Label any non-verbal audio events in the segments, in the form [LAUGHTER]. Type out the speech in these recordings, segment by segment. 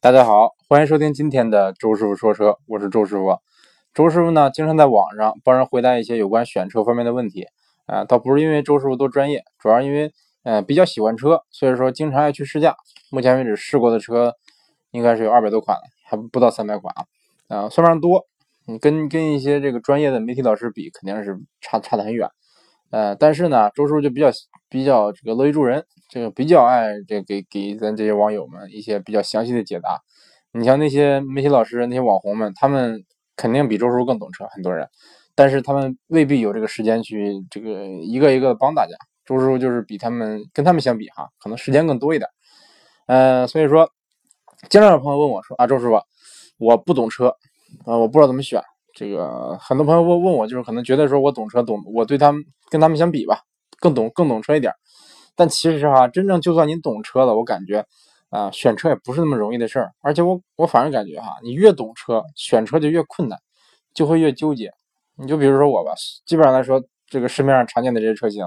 大家好，欢迎收听今天的周师傅说车，我是周师傅。周师傅呢，经常在网上帮人回答一些有关选车方面的问题啊，倒不是因为周师傅多专业，主要因为呃比较喜欢车，所以说经常爱去试驾。目前为止试过的车应该是有二百多款，还不到三百款啊，啊算不上多。你跟跟一些这个专业的媒体老师比，肯定是差差得很远。呃，但是呢，周师傅就比较比较这个乐于助人，这个比较爱这给给咱这些网友们一些比较详细的解答。你像那些媒体老师、那些网红们，他们肯定比周师傅更懂车，很多人，但是他们未必有这个时间去这个一个一个帮大家。周师傅就是比他们跟他们相比哈，可能时间更多一点。呃，所以说，经常有朋友问我说啊，周师傅，我不懂车啊，我不知道怎么选。这个很多朋友问问我，就是可能觉得说我懂车，懂我对他们跟他们相比吧，更懂更懂车一点。但其实哈，真正就算你懂车了，我感觉啊，选车也不是那么容易的事儿。而且我我反而感觉哈，你越懂车，选车就越困难，就会越纠结。你就比如说我吧，基本上来说，这个市面上常见的这些车型，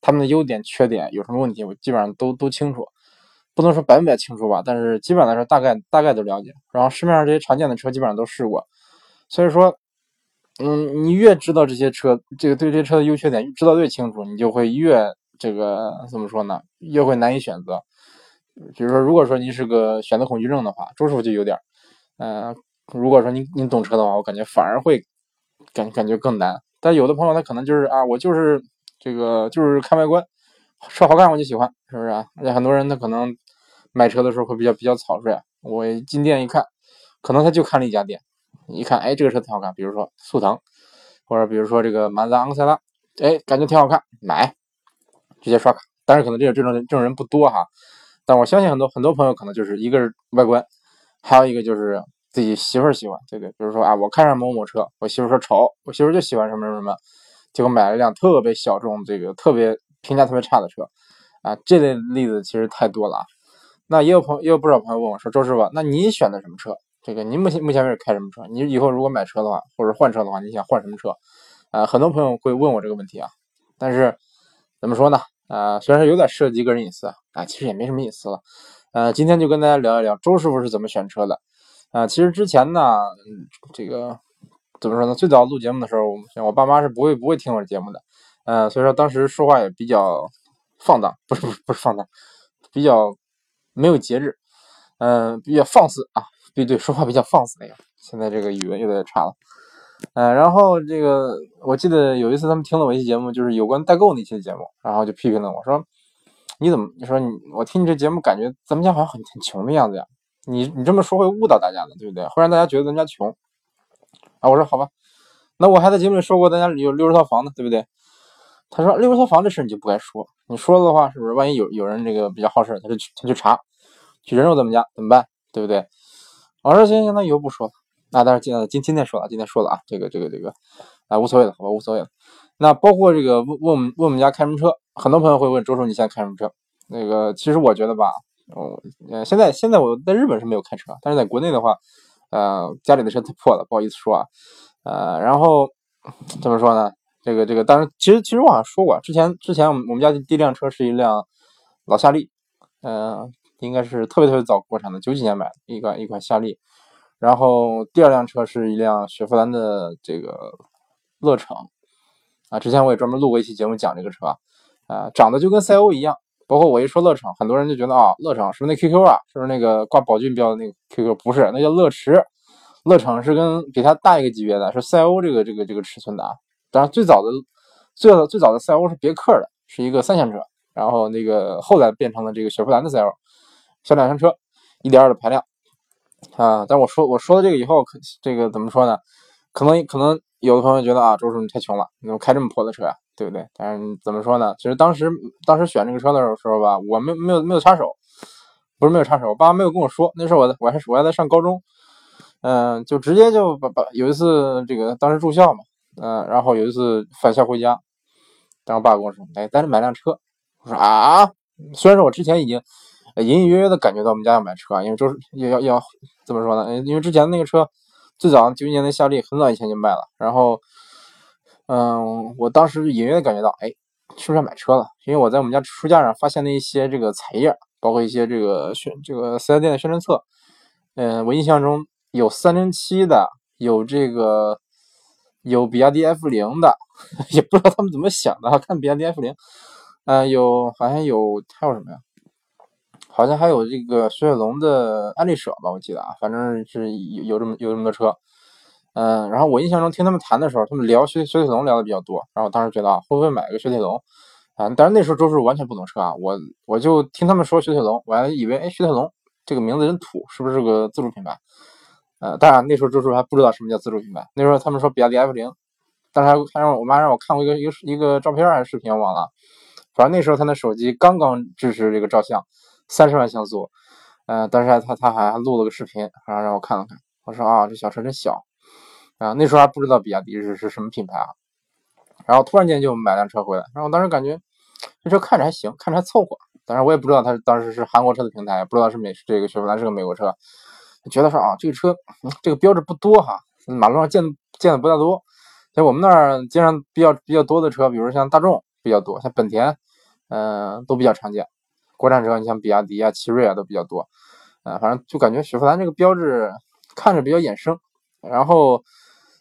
他们的优点、缺点有什么问题，我基本上都都清楚，不能说百分百清楚吧，但是基本上来说，大概大概都了解。然后市面上这些常见的车，基本上都试过。所以说，嗯，你越知道这些车，这个对这些车的优缺点知道越清楚，你就会越这个怎么说呢？越会难以选择。比如说，如果说你是个选择恐惧症的话，周师傅就有点儿，嗯，如果说你你懂车的话，我感觉反而会感感觉更难。但有的朋友他可能就是啊，我就是这个就是看外观，车好看我就喜欢，是不是啊？而且很多人他可能买车的时候会比较比较草率，我进店一看，可能他就看了一家店。一看，哎，这个车挺好看，比如说速腾，或者比如说这个马自达昂克赛拉，哎，感觉挺好看，买，直接刷卡。但是可能这种这种这种人不多哈，但我相信很多很多朋友可能就是一个是外观，还有一个就是自己媳妇儿喜欢，对不对？比如说啊，我看上某某车，我媳妇说丑，我媳妇就喜欢什么什么什么，结果买了一辆特别小众、这个特别评价特别差的车，啊，这类例子其实太多了啊。那也有朋也有不少朋友问我说，周师傅，那你选的什么车？这个您目前目前为止开什么车？你以后如果买车的话，或者换车的话，你想换什么车？啊，很多朋友会问我这个问题啊。但是怎么说呢？啊，虽然说有点涉及个人隐私啊，其实也没什么隐私了。呃，今天就跟大家聊一聊周师傅是怎么选车的。啊，其实之前呢，这个怎么说呢？最早录节目的时候，像我爸妈是不会不会听我节目的。呃，所以说当时说话也比较放荡，不是不是不是放荡，比较没有节制，嗯，比较放肆啊。对对，说话比较放肆那个。现在这个语文越来越差了。呃，然后这个我记得有一次他们听了我一期节目，就是有关代购那期节目，然后就批评了我说：“你怎么你说你我听你这节目感觉咱们家好像很很穷的样子呀？你你这么说会误导大家的，对不对？会让大家觉得咱家穷。”啊，我说好吧，那我还在节目里说过咱家有六十套房呢，对不对？他说六十套房这事你就不该说，你说了的话是不是？万一有有人这个比较好事，他就去他就查，去人肉咱们家怎么办？对不对？我说行行，那以后不说了。那但是今今今天说了，今天说了啊，这个这个这个啊，无所谓了，好吧，无所谓了。那包括这个问问我们问我们家开什么车，很多朋友会问周叔你现在开什么车？那个其实我觉得吧，呃，现在现在我在日本是没有开车，但是在国内的话，呃，家里的车太破了，不好意思说啊，呃，然后怎么说呢？这个这个，当然其实其实我好像说过，之前之前我们我们家第一辆车是一辆老夏利，嗯。应该是特别特别早国产的，九几年买的一款一款夏利，然后第二辆车是一辆雪佛兰的这个乐城，啊，之前我也专门录过一期节目讲这个车，啊，长得就跟赛欧一样，包括我一说乐城，很多人就觉得啊，乐城是不是那 QQ 啊，是不是那个挂宝骏标的那个 QQ？不是，那叫乐驰，乐城是跟比它大一个级别的，是赛欧这个这个这个尺寸的啊，当然最早的最早最早的赛欧是别克的，是一个三厢车，然后那个后来变成了这个雪佛兰的赛欧。小两厢车，一点二的排量啊！但我说我说了这个以后，可这个怎么说呢？可能可能有的朋友觉得啊，周叔你太穷了，你怎么开这么破的车呀？对不对？但是怎么说呢？其实当时当时选这个车的时候吧，我没没有没有插手，不是没有插手，我爸妈没有跟我说。那时候我我还是我还在上高中，嗯，就直接就把把有一次这个当时住校嘛，嗯，然后有一次返校回家，然后爸跟我说，哎，咱买辆车。我说啊，虽然说我之前已经。隐隐约约的感觉到我们家要买车，因为就是要要怎么说呢？因为之前那个车最早九一年的夏利很早以前就卖了，然后，嗯，我当时隐约的感觉到，哎，是不是要买车了？因为我在我们家书架上发现了一些这个彩页，包括一些这个宣这个四 S 店的宣传册，嗯，我印象中有三零七的，有这个有比亚迪 F 零的，[LAUGHS] 也不知道他们怎么想的，看比亚迪 F 零，嗯，有好像有还有什么呀？好像还有这个雪铁龙的爱丽舍吧，我记得啊，反正是有有这么有这么多车。嗯，然后我印象中听他们谈的时候，他们聊雪雪铁龙聊的比较多，然后我当时觉得啊，会不会买个雪铁龙？啊，但是那时候周师傅完全不懂车啊，我我就听他们说雪铁龙，我还以为哎雪铁龙这个名字真土，是不是个自主品牌？呃，当然那时候周师傅还不知道什么叫自主品牌，那时候他们说比亚迪 F 零，但是还还让我妈让我看过一个一个一个照片还是视频，我忘了，反正那时候他那手机刚刚支持这个照相，三十万像素，呃，当时他他还录了个视频，然后让我看了看，我说啊这小车真小。啊，那时候还不知道比亚迪是是什么品牌啊，然后突然间就买辆车回来，然后我当时感觉这车看着还行，看着还凑合，当然我也不知道它当时是韩国车的平台，不知道是美这个雪佛兰是个美国车，觉得说啊这个车这个标志不多哈，马路上见见的不大多，在我们那儿街上比较比较多的车，比如像大众比较多，像本田，嗯都比较常见，国产车你像比亚迪啊、奇瑞啊都比较多，啊反正就感觉雪佛兰这个标志看着比较眼生，然后。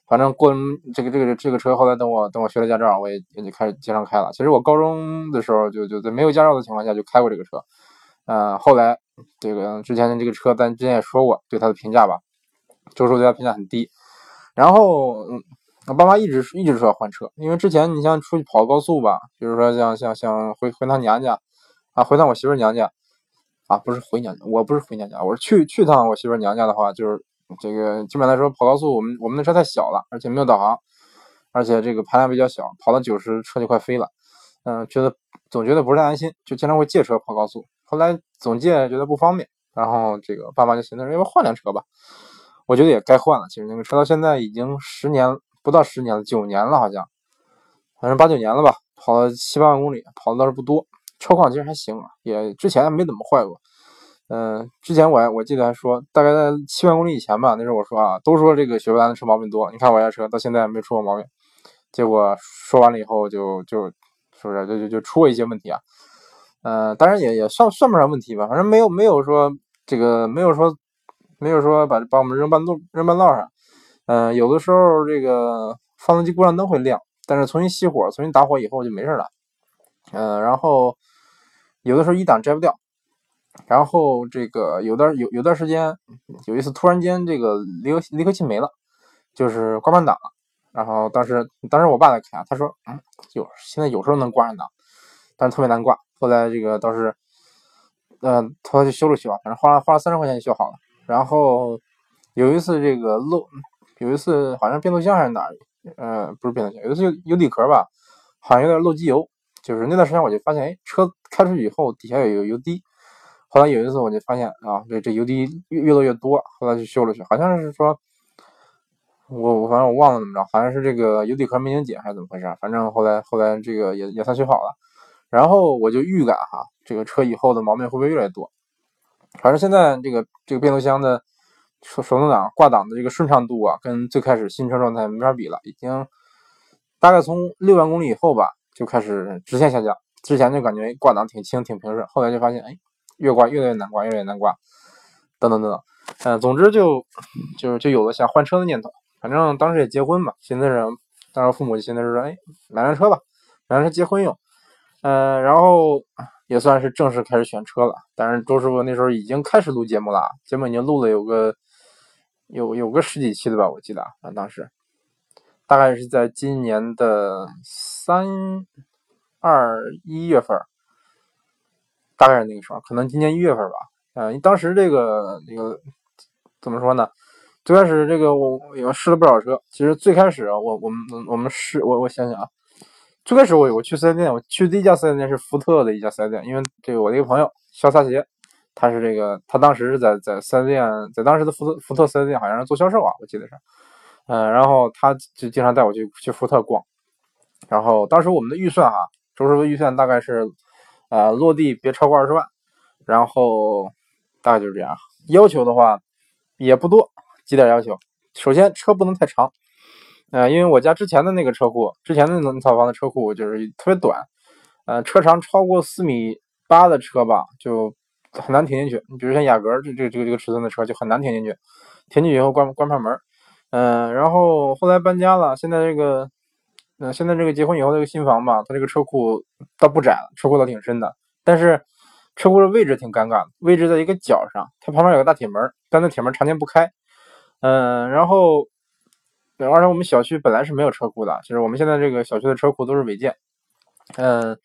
反正过这个这个这个车，后来等我等我学了驾照，我也也就开始经常开了。其实我高中的时候就就在没有驾照的情况下就开过这个车，嗯，后来这个之前的这个车，咱之前也说过对它的评价吧，周叔对它评价很低。然后嗯我爸妈一直一直说要换车，因为之前你像出去跑高速吧，比如说像像像回回趟娘家啊，回趟我媳妇娘家啊，不是回娘家，我不是回娘家，我是去去趟我媳妇娘家的话，就是。这个基本来说跑高速，我们我们的车太小了，而且没有导航，而且这个排量比较小，跑到九十车就快飞了。嗯，觉得总觉得不是太安心，就经常会借车跑高速。后来总借觉得不方便，然后这个爸妈就寻思要不换辆车吧。我觉得也该换了。其实那个车到现在已经十年不到十年了，九年了好像，反正八九年了吧，跑了七八万公里，跑的倒是不多，车况其实还行，也之前没怎么坏过。嗯，之前我还我记得还说，大概在七万公里以前吧，那时候我说啊，都说这个雪佛兰的车毛病多，你看我家车到现在没出过毛病。结果说完了以后，就就是不是就就就出过一些问题啊。嗯，当然也也算算不上问题吧，反正没有没有说这个没有说没有说把把我们扔半路扔半道上。嗯，有的时候这个发动机故障灯会亮，但是重新熄火重新打火以后就没事了。嗯，然后有的时候一档摘不掉。然后这个有段有有段时间，有一次突然间这个离合离合器没了，就是挂半档了。然后当时当时我爸在开，他说嗯有现在有时候能挂上档，但是特别难挂。后来这个倒是，嗯，他就修了修，反正花了花了三十块钱就修好了。然后有一次这个漏，有一次好像变速箱还是哪儿，呃不是变速箱，有一次有有底壳吧，好像有点漏机油。就是那段时间我就发现，哎，车开出去以后底下有一个油滴。后来有一次我就发现啊，这这油滴越越多越多，后来就修了修，好像是说，我我反正我忘了怎么着，好像是这个油底壳没拧紧还是怎么回事，反正后来后来这个也也算修好了。然后我就预感哈，这个车以后的毛病会不会越来越多？反正现在这个这个变速箱的手手动挡挂档的这个顺畅度啊，跟最开始新车状态没法比了，已经大概从六万公里以后吧就开始直线下降。之前就感觉挂档挺轻挺平顺，后来就发现哎。越挂越来越难挂，越来越难挂，等等等等，嗯，总之就就就有了想换车的念头。反正当时也结婚嘛，寻思着，当时父母就寻思着说，哎，买辆车吧，买辆车结婚用。嗯，然后也算是正式开始选车了。但是周师傅那时候已经开始录节目了，节目已经录了有个有有个十几期的吧，我记得啊，当时大概是在今年的三二一月份。大概是那个时候，可能今年一月份吧。嗯，当时这个那个怎么说呢？最开始这个我我试了不少车。其实最开始啊我我们我们试我我想想啊，最开始我我去四 S 店，我去第一家四 S 店是福特的一家四 S 店，因为这个我的一个朋友肖萨杰，他是这个他当时是在在四 S 店，在当时的福特福特四 S 店好像是做销售啊，我记得是。嗯，然后他就经常带我去去福特逛。然后当时我们的预算啊，周师傅预算大概是。啊，落地别超过二十万，然后大概就是这样。要求的话也不多，几点要求。首先车不能太长，呃，因为我家之前的那个车库，之前的那套房的车库就是特别短，呃，车长超过四米八的车吧，就很难停进去。你比如像雅阁这这这个这个尺寸的车就很难停进去，停进去以后关关不上门。嗯，然后后来搬家了，现在这个，嗯，现在这个结婚以后这个新房吧，它这个车库倒不窄，车库倒挺深的，但是车库的位置挺尴尬的，位置在一个角上，它旁边有个大铁门，但那铁门常年不开。嗯，然后，而且我们小区本来是没有车库的，就是我们现在这个小区的车库都是违建。嗯，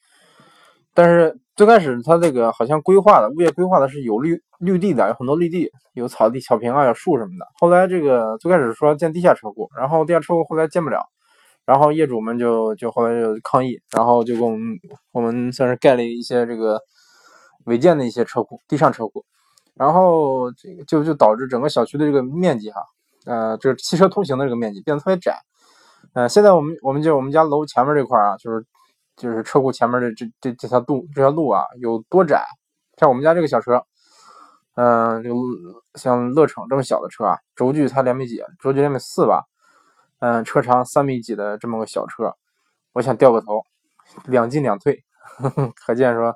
但是最开始它这个好像规划的物业规划的是有绿绿地的，有很多绿地，有草地、草坪啊，有树什么的。后来这个最开始说建地下车库，然后地下车库后来建不了，然后业主们就就后来就抗议，然后就给我们我们算是盖了一些这个违建的一些车库，地上车库，然后这个就就导致整个小区的这个面积哈，呃，就是汽车通行的这个面积变得特别窄。呃，现在我们我们就我们家楼前面这块啊，就是。就是车库前面的这这这条路这条路啊有多窄？像我们家这个小车，嗯，就像乐城这么小的车啊，轴距才两米几，轴距两米四吧，嗯，车长三米几的这么个小车，我想掉个头，两进两退，可见说，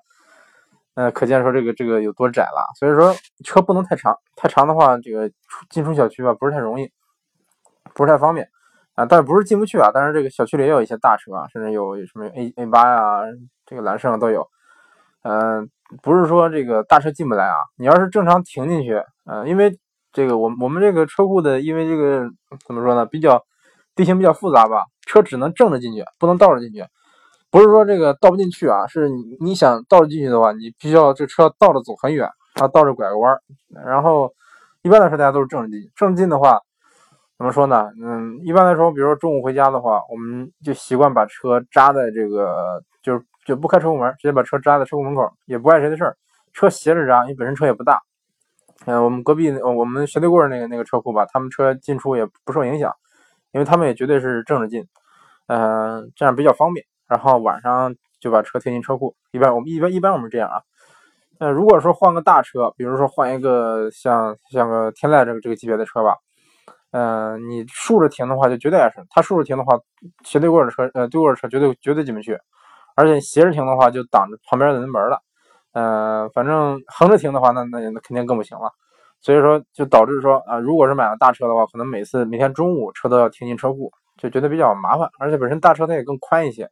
嗯，可见说这个这个有多窄了。所以说车不能太长，太长的话，这个进出小区吧不是太容易，不是太方便。啊，但是不是进不去啊？但是这个小区里也有一些大车啊，甚至有什么 A A 八呀，这个揽胜都有。嗯，不是说这个大车进不来啊。你要是正常停进去，嗯，因为这个我我们这个车库的，因为这个怎么说呢，比较地形比较复杂吧，车只能正着进去，不能倒着进去。不是说这个倒不进去啊，是你想倒着进去的话，你必须要这车倒着走很远，啊，倒着拐个弯。然后一般来说，大家都是正着进，正着进的话。怎么说呢？嗯，一般来说，比如说中午回家的话，我们就习惯把车扎在这个，就是就不开车库门，直接把车扎在车库门口，也不碍谁的事儿。车斜着扎，因为本身车也不大。嗯，我们隔壁我们斜对过那个那个车库吧，他们车进出也不受影响，因为他们也绝对是正着进，嗯，这样比较方便。然后晚上就把车停进车库，一般我们一般一般我们这样啊。嗯，如果说换个大车，比如说换一个像像个天籁这个这个级别的车吧。嗯，你竖着停的话就绝对碍事。他竖着停的话，斜对过的车，呃，对过的车绝对绝对进不去。而且斜着停的话，就挡着旁边的人门了。嗯，反正横着停的话，那那那肯定更不行了。所以说，就导致说啊，如果是买了大车的话，可能每次每天中午车都要停进车库，就觉得比较麻烦。而且本身大车它也更宽一些，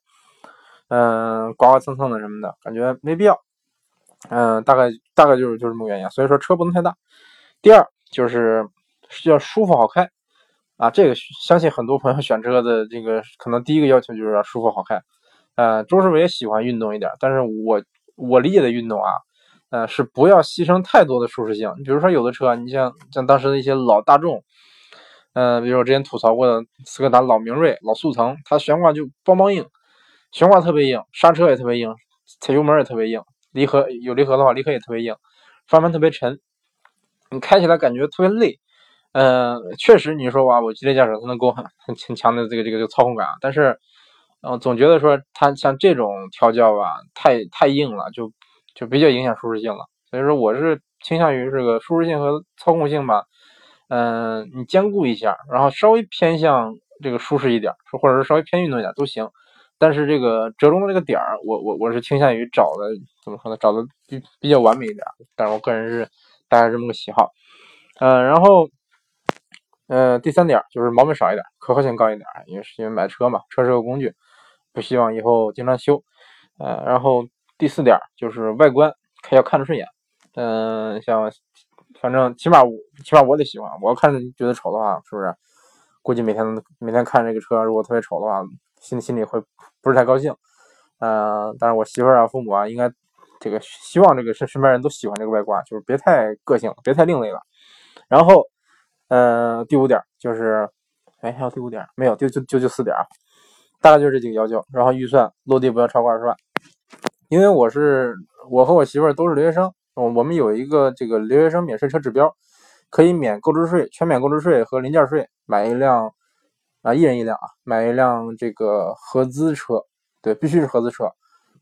嗯，刮刮蹭蹭的什么的，感觉没必要。嗯，大概大概就是就是这么个原因。所以说车不能太大。第二就是。是要舒服好开啊！这个相信很多朋友选车的这个可能第一个要求就是要舒服好开。呃，周师傅也喜欢运动一点，但是我我理解的运动啊，呃，是不要牺牲太多的舒适性。你比如说有的车，你像像当时的一些老大众，呃，比如我之前吐槽过的斯柯达老明锐、老速腾，它悬挂就梆梆硬，悬挂特别硬，刹车也特别硬，踩油门也特别硬，离合有离合的话，离合也特别硬，方向盘特别沉，你开起来感觉特别累。嗯，确实，你说哇，我激烈驾驶它能给我很很强的这个这个这个操控感啊，但是，嗯，总觉得说它像这种调教吧，太太硬了，就就比较影响舒适性了。所以说，我是倾向于这个舒适性和操控性吧，嗯，你兼顾一下，然后稍微偏向这个舒适一点，或者是稍微偏运动一点都行。但是这个折中的这个点儿，我我我是倾向于找的怎么说呢？找的比比较完美一点。但是我个人是大概这么个喜好，嗯，然后。呃，第三点就是毛病少一点，可靠性高一点，因为是因为买车嘛，车是个工具，不希望以后经常修。呃，然后第四点就是外观要看着顺眼。嗯，像反正起码我起码我得喜欢，我要看着觉得丑的话，是不是？估计每天每天看这个车，如果特别丑的话，心心里会不是太高兴。嗯，但是我媳妇啊、父母啊，应该这个希望这个身身边人都喜欢这个外观，就是别太个性，别太另类了。然后。呃，第五点就是，哎，还有第五点没有？就就就就四点啊，大概就是这几个要求。然后预算落地不要超过二十万，因为我是我和我媳妇儿都是留学生，我们有一个这个留学生免税车指标，可以免购置税、全免购置税和零件税，买一辆啊，一人一辆啊，买一辆这个合资车，对，必须是合资车，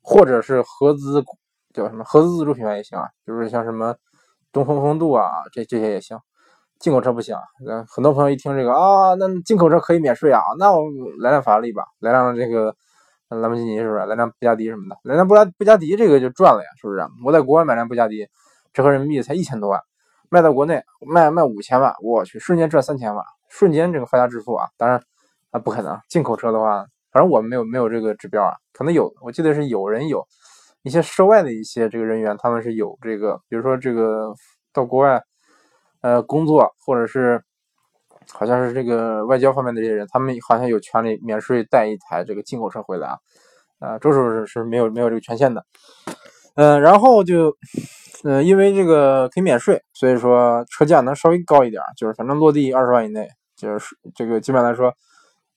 或者是合资叫什么合资自主品牌也行啊，就是像什么东风风度啊，这这些也行。进口车不行，嗯，很多朋友一听这个啊，那进口车可以免税啊，那我来辆法拉利吧，来辆这个兰博基尼是不是？来辆布加迪什么的，来辆布拉布加迪这个就赚了呀，是不是？我在国外买辆布加迪，折合人民币才一千多万，卖到国内卖卖五千万，我去，瞬间赚三千万，瞬间这个发家致富啊！当然啊，不可能，进口车的话，反正我们没有没有这个指标啊，可能有，我记得是有人有一些涉外的一些这个人员，他们是有这个，比如说这个到国外呃工作，或者是好像是这个外交方面的这些人，他们好像有权利免税带一台这个进口车回来啊。啊，周师傅是是没有没有这个权限的，嗯，然后就，嗯，因为这个可以免税，所以说车价能稍微高一点，就是反正落地二十万以内，就是这个基本来说，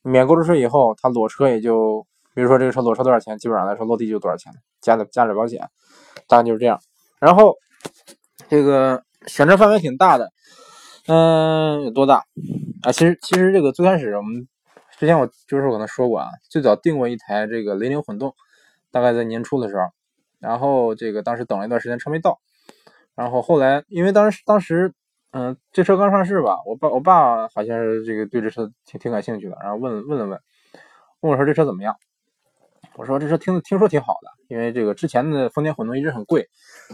免购置税以后，它裸车也就，比如说这个车裸车多少钱，基本上来说落地就多少钱，加点加点保险，大概就是这样。然后这个选车范围挺大的，嗯，有多大？啊，其实其实这个最开始我们。之前我就是可能说过啊，最早订过一台这个雷凌混动，大概在年初的时候，然后这个当时等了一段时间车没到，然后后来因为当时当时嗯这车刚上市吧，我爸我爸好像是这个对这车挺挺感兴趣的，然后问问了问，问我说这车怎么样？我说这车听听说挺好的，因为这个之前的丰田混动一直很贵，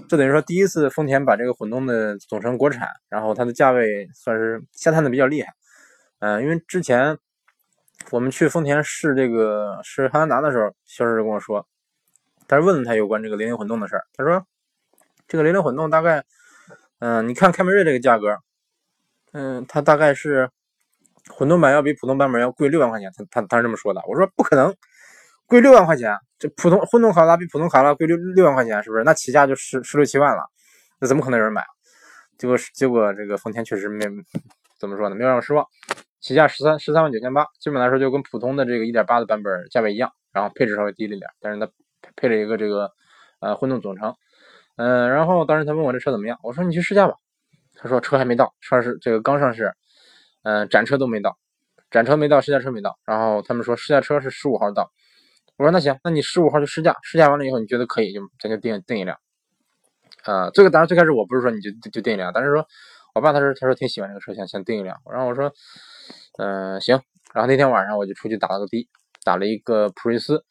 这等于说第一次丰田把这个混动的总成国产，然后它的价位算是下探的比较厉害，嗯，因为之前。我们去丰田试这个试汉兰达的时候，销售就跟我说，他是问了他有关这个零零混动的事儿。他说，这个零零混动大概，嗯，你看凯美瑞这个价格，嗯，它大概是混动版要比普通版本要贵六万块钱。他他他是这么说的。我说不可能，贵六万块钱，这普通混动卡罗拉比普通卡罗拉贵六六万块钱，是不是？那起价就十十六七万了，那怎么可能有人买？结果结果这个丰田确实没怎么说呢，没有让我失望。起价十三十三万九千八，基本来说就跟普通的这个一点八的版本价位一样，然后配置稍微低了一点，但是它配了一个这个呃混动总成，嗯，然后当时他问我这车怎么样，我说你去试驾吧，他说车还没到，上市这个刚上市，嗯，展车都没到，展车没到，试驾车没到，然后他们说试驾车是十五号到，我说那行，那你十五号就试驾，试驾完了以后你觉得可以就咱就定定一辆，啊，这个当然最开始我不是说你就就定一辆，但是说我爸他说他说挺喜欢这个车，想想定一辆，然后我说。嗯，行。然后那天晚上我就出去打了个的，打了一个普锐斯，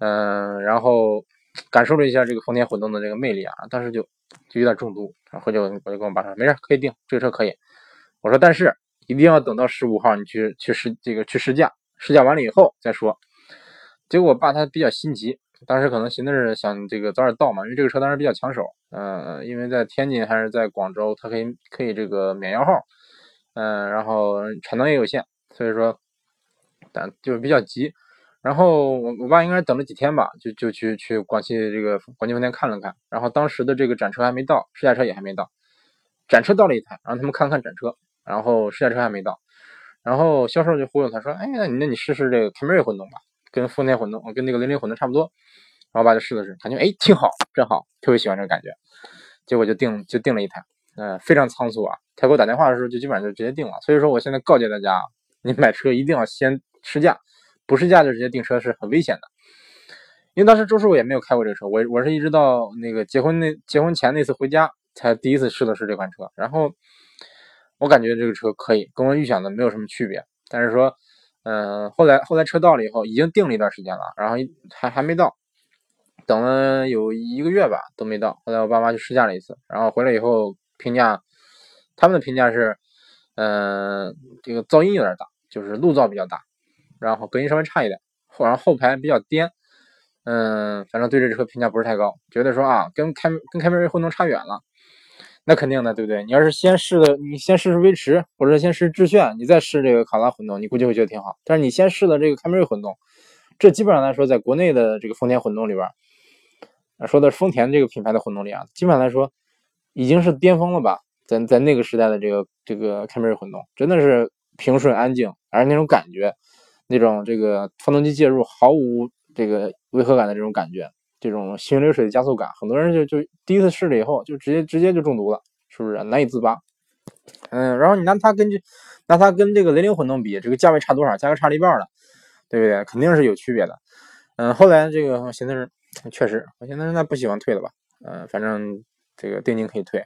嗯，然后感受了一下这个丰田混动的这个魅力啊，当时就就有点中毒。然后就我就跟我爸说，没事，可以定这个车可以。我说，但是一定要等到十五号你去去试这个去试驾，试驾完了以后再说。结果我爸他比较心急，当时可能寻思着想这个早点到嘛，因为这个车当时比较抢手，嗯，因为在天津还是在广州，它可以可以这个免摇号。嗯，然后产能也有限，所以说，但就是比较急。然后我我爸应该是等了几天吧，就就去去广汽这个广汽丰田看了看。然后当时的这个展车还没到，试驾车也还没到。展车到了一台，让他们看看展车，然后试驾车还没到。然后销售就忽悠他说：“哎，那你那你试试这个凯美瑞混动吧，跟丰田混动，跟那个零零混动差不多。”然后我爸就试了试，感觉哎挺好，真好，特别喜欢这个感觉。结果就定就定了一台。嗯，非常仓促啊！他给我打电话的时候就基本上就直接定了。所以说，我现在告诫大家，你买车一定要先试驾，不试驾就直接订车是很危险的。因为当时周师傅也没有开过这个车，我我是一直到那个结婚那结婚前那次回家才第一次试的是这款车。然后我感觉这个车可以，跟我预想的没有什么区别。但是说，嗯，后来后来车到了以后，已经定了一段时间了，然后还还没到。等了有一个月吧，都没到。后来我爸妈去试驾了一次，然后回来以后评价，他们的评价是，嗯，这个噪音有点大，就是路噪比较大，然后隔音稍微差一点，后然后后排比较颠，嗯，反正对这车评价不是太高，觉得说啊，跟开跟凯美瑞混动差远了。那肯定的，对不对？你要是先试的，你先试试威驰，或者先试致炫，你再试这个卡罗拉混动，你估计会觉得挺好。但是你先试的这个凯美瑞混动，这基本上来说，在国内的这个丰田混动里边。说的丰田这个品牌的混动力啊，基本上来说已经是巅峰了吧？在在那个时代的这个这个凯美瑞混动，真的是平顺安静，而那种感觉，那种这个发动机介入毫无这个违和感的这种感觉，这种行云流水的加速感，很多人就就第一次试了以后，就直接直接就中毒了，是不是难以自拔？嗯，然后你拿它根据拿它跟这个雷凌混动比，这个价位差多少？价格差了一半了，对不对？肯定是有区别的。嗯，后来这个寻思是。确实，我现在那不喜欢退了吧？嗯，反正这个定金可以退，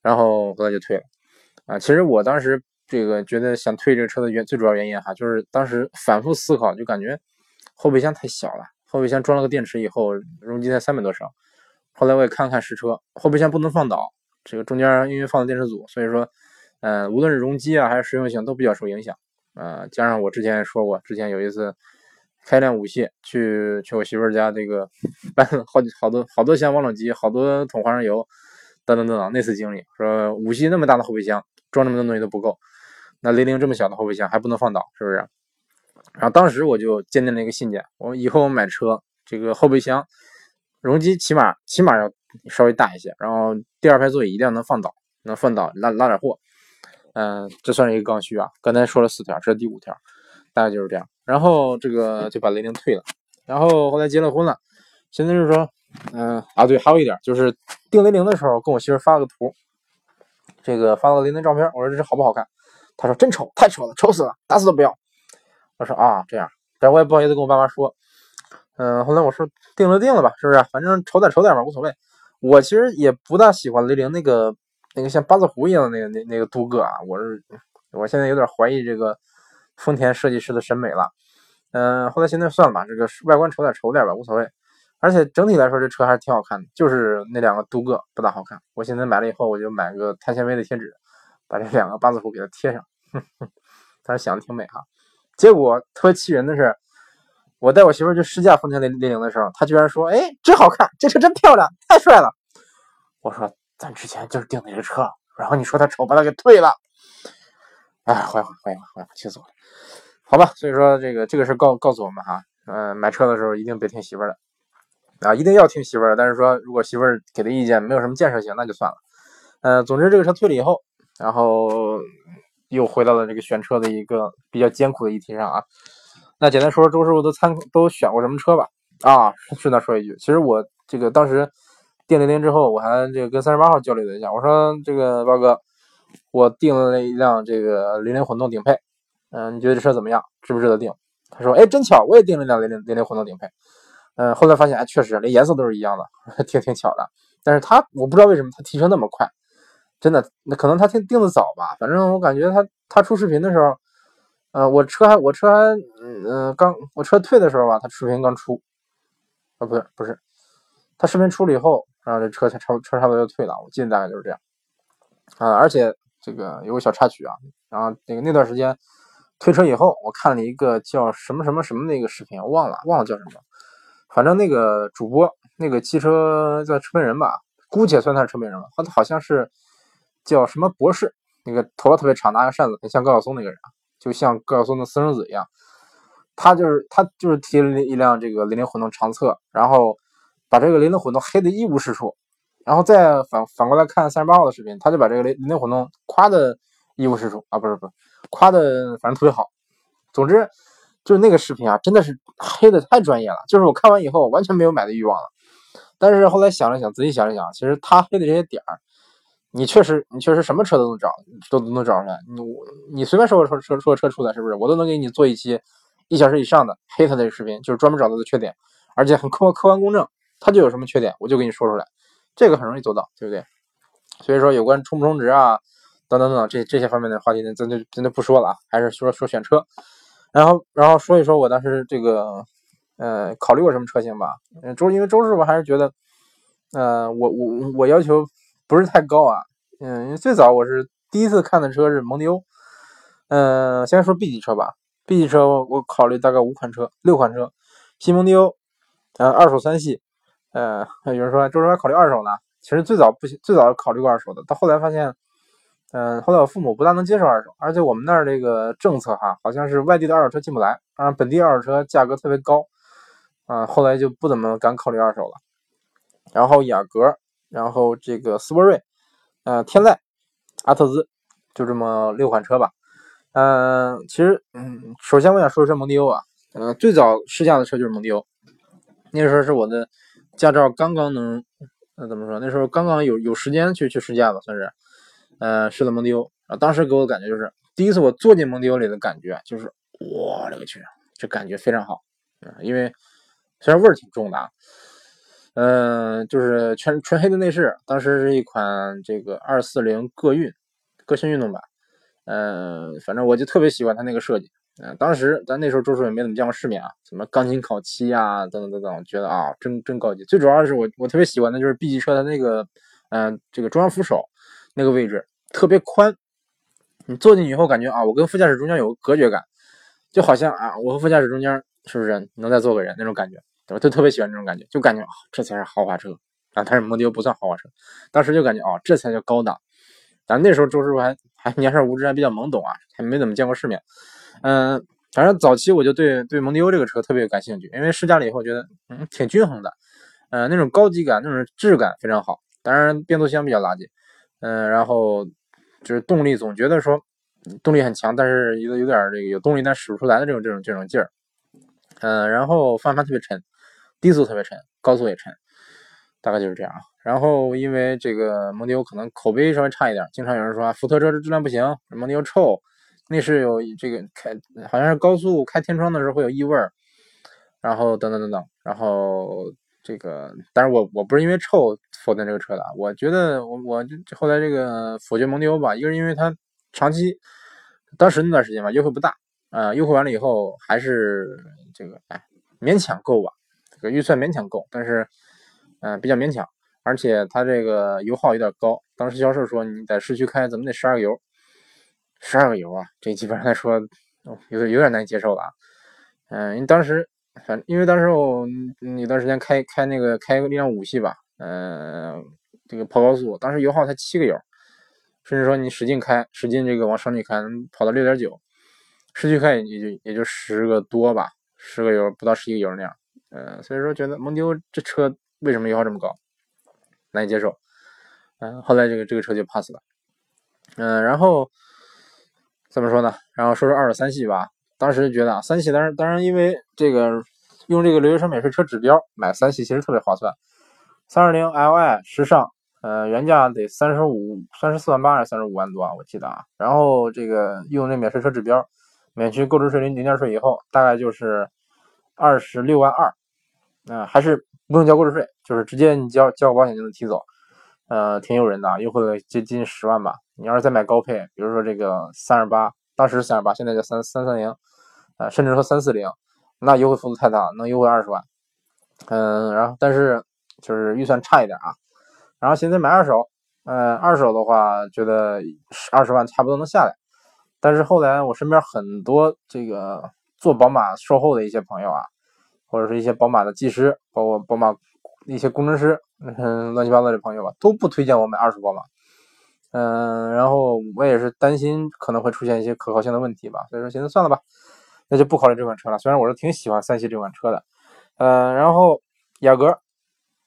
然后后来就退了。啊，其实我当时这个觉得想退这个车的原最主要原因哈，就是当时反复思考，就感觉后备箱太小了，后备箱装了个电池以后，容积才三百多升。后来我也看了看实车，后备箱不能放倒，这个中间因为放的电池组，所以说，嗯，无论是容积啊还是实用性都比较受影响。呃，加上我之前也说过，之前有一次开辆五系去去我媳妇儿家，这个搬好几好多好多箱王冷机，好多桶花生油，等等等等。那次经历说五系那么大的后备箱装这么多东西都不够，那雷凌这么小的后备箱还不能放倒，是不是？然后当时我就坚定了一个信念，我以后我买车这个后备箱容积起码起码要稍微大一些，然后第二排座椅一定要能放倒，能放倒拉拉点货。嗯，这算是一个刚需啊。刚才说了四条，这是第五条，大概就是这样。然后这个就把雷凌退了。然后后来结了婚了，现在就是说，嗯啊对，还有一点就是订雷凌的时候，跟我媳妇发了个图，这个发了雷凌照片。我说这是好不好看？她说真丑，太丑了，丑死了，打死都不要。我说啊这样，但我也不好意思跟我爸妈说。嗯，后来我说定了定了吧，是不是？反正丑点丑点吧，无所谓。我其实也不大喜欢雷凌那个。那个像八字胡一样的那个那那个镀铬啊，我是我现在有点怀疑这个丰田设计师的审美了。嗯，后来现在算了吧，这个外观丑点丑点吧，无所谓。而且整体来说，这车还是挺好看的，就是那两个镀铬不大好看。我现在买了以后，我就买个碳纤维的贴纸，把这两个八字胡给它贴上。[LAUGHS] 但是想的挺美哈。结果特别气人的是，我带我媳妇去试驾丰田雷雷凌的时候，她居然说：“哎，真好看，这车真漂亮，太帅了。”我说。咱之前就是订的这车，然后你说它丑，把它给退了，哎，坏坏坏坏坏，气死我了！好吧，所以说这个这个事告告诉我们哈，嗯，买车的时候一定别听媳妇儿的啊，一定要听媳妇儿的。但是说如果媳妇儿给的意见没有什么建设性，那就算了。呃，总之这个车退了以后，然后又回到了这个选车的一个比较艰苦的议题上啊。那简单说说周师傅都参都选过什么车吧？啊，顺道说一句，其实我这个当时。订零零之后，我还这个跟三十八号交流了一下，我说这个八哥，我订了那一辆这个零零混动顶配，嗯，你觉得这车怎么样？值不值得订？他说，哎，真巧，我也订了一辆零零零零混动顶配，嗯，后来发现，哎，确实连颜色都是一样的，[LAUGHS] 挺挺巧的。但是他我不知道为什么他提车那么快，真的，那可能他定定的早吧。反正我感觉他他出视频的时候，呃，我车还我车还嗯刚我车退的时候吧，他视频刚出，啊，不是不是，他视频出了以后。然后这车才差车差不多就退了，我记得大概就是这样啊。而且这个有个小插曲啊，然后那个那段时间退车以后，我看了一个叫什么什么什么的一个视频，忘了忘了叫什么，反正那个主播那个汽车叫车评人吧，姑且算他是车评人吧，他好像是叫什么博士，那个头发特别长，拿个扇子，很像高晓松那个人，就像高晓松的私生子一样。他就是他就是提了一辆这个零零混动长测，然后。把这个雷凌混动黑的一无是处，然后再反反过来看三十八号的视频，他就把这个雷雷凌混动夸的一无是处啊，不是不是，夸的反正特别好。总之就是那个视频啊，真的是黑的太专业了，就是我看完以后完全没有买的欲望了。但是后来想了想，仔细想了想，其实他黑的这些点儿，你确实你确实什么车都能找，都能找出来。你你随便说个车车说个车出来，是不是？我都能给你做一期一小时以上的黑他的视频，就是专门找他的缺点，而且很客客观公正。他就有什么缺点，我就给你说出来，这个很容易做到，对不对？所以说，有关充不充值啊，等等等等这这些方面的话题呢，咱就咱就不说了啊，还是说说选车，然后然后说一说我当时这个呃考虑过什么车型吧。嗯，周因为周师傅还是觉得，呃，我我我要求不是太高啊。嗯，因为最早我是第一次看的车是蒙迪欧。嗯，先说 B 级车吧，B 级车我考虑大概五款车，六款车，新蒙迪欧，呃，二手三系。呃，有人说周师傅考虑二手呢，其实最早不最早考虑过二手的，到后来发现，嗯，后来我父母不大能接受二手，而且我们那儿这个政策哈，好像是外地的二手车进不来，啊，本地二手车价格特别高，啊，后来就不怎么敢考虑二手了。然后雅阁，然后这个斯铂瑞，呃，天籁，阿特兹，就这么六款车吧。嗯，其实，嗯，首先我想说说蒙迪欧啊，呃，最早试驾的车就是蒙迪欧，那时候是我的。驾照刚刚能，那怎么说？那时候刚刚有有时间去去试驾吧，算是，呃，试了蒙迪欧啊。当时给我的感觉就是，第一次我坐进蒙迪欧里的感觉就是，我勒个去，这感觉非常好啊！因为虽然味儿挺重的啊，嗯，就是全纯黑的内饰。当时是一款这个二四零个运，个性运动版，嗯，反正我就特别喜欢它那个设计。嗯，当时咱那时候周叔也没怎么见过世面啊，什么钢琴烤漆啊，等等等等，觉得啊，真真高级。最主要是我我特别喜欢的就是 B 级车的那个，嗯，这个中央扶手，那个位置特别宽，你坐进去以后感觉啊，我跟副驾驶中间有隔绝感，就好像啊，我和副驾驶中间是不是能再坐个人那种感觉？我就特别喜欢这种感觉，就感觉啊，这才是豪华车啊！但是蒙迪欧不算豪华车，当时就感觉啊，这才叫高档。咱那时候周师傅还还年少无知，还比较懵懂啊，还没怎么见过世面。嗯，反正早期我就对对蒙迪欧这个车特别感兴趣，因为试驾了以后觉得嗯挺均衡的，呃那种高级感、那种质感非常好。当然变速箱比较垃圾，嗯，然后就是动力总觉得说动力很强，但是有有点这个有动力但使不出来的这种这种这种劲儿。嗯，然后方向盘特别沉，低速特别沉，高速也沉，大概就是这样啊。然后因为这个蒙迪欧可能口碑稍微差一点，经常有人说啊福特车质量不行，蒙迪欧臭，内饰有这个开好像是高速开天窗的时候会有异味儿，然后等等等等，然后这个，但是我我不是因为臭否定这个车的，我觉得我我就后来这个否决蒙迪欧吧，一个是因为它长期当时那段时间吧优惠不大，啊优惠完了以后还是这个哎勉强够吧，这个预算勉强够，但是嗯比较勉强。而且它这个油耗有点高，当时销售说你在市区开怎么得十二个油，十二个油啊，这基本上来说有点有点难以接受了啊。嗯，因为当时反因为当时我有段时间开开那个开个力量五系吧，嗯，这个跑高速，当时油耗才七个油，甚至说你使劲开，使劲这个往省里开，能跑到六点九，市区开也就也就十个多吧，十个油不到十一个油那样。嗯，所以说觉得蒙迪欧这车为什么油耗这么高？难以接受，嗯，后来这个这个车就 pass 了，嗯，然后怎么说呢？然后说说二手三系吧。当时觉得啊，三系当然当然因为这个用这个留学生免税车指标买三系其实特别划算，三二零 Li 时尚，呃，原价得三十五三十四万八还是三十五万多啊？我记得啊。然后这个用那免税车指标，免去购置税零零件税以后，大概就是二十六万二，嗯，还是。不用交购置税，就是直接你交交保险就能提走，呃，挺诱人的，优惠了接近十万吧。你要是再买高配，比如说这个三十八，当时三十八，现在叫三三三零，呃，甚至说三四零，那优惠幅度太大，能优惠二十万。嗯，然后但是就是预算差一点啊。然后现在买二手，嗯，二手的话觉得二十万差不多能下来。但是后来我身边很多这个做宝马售后的一些朋友啊。或者是一些宝马的技师，包括宝马一些工程师，嗯，乱七八糟的朋友吧，都不推荐我买二手宝马。嗯，然后我也是担心可能会出现一些可靠性的问题吧，所以说现在算了吧，那就不考虑这款车了。虽然我是挺喜欢三系这款车的，嗯，然后雅阁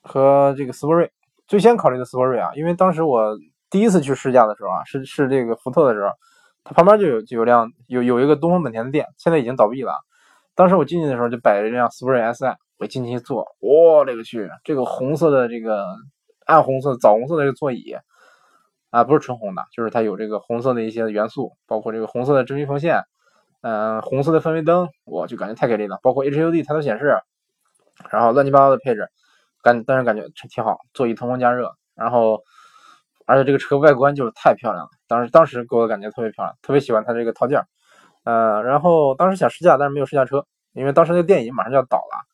和这个斯铂瑞，最先考虑的斯铂瑞啊，因为当时我第一次去试驾的时候啊，是是这个福特的时候，它旁边就有就有辆有有一个东风本田的店，现在已经倒闭了。当时我进去的时候就摆着一辆斯铂瑞 SI，我进去一坐，我勒个去，这个红色的这个暗红色、枣红色的这个座椅啊，不是纯红的，就是它有这个红色的一些元素，包括这个红色的真皮缝线，嗯，红色的氛围灯，我就感觉太给力了。包括 HUD 抬头显示，然后乱七八糟的配置，感但是感觉挺好，座椅通风加热，然后而且这个车外观就是太漂亮了，当时当时给我感觉特别漂亮，特别喜欢它这个套件儿。呃，然后当时想试驾，但是没有试驾车，因为当时那个店已经马上就要倒了。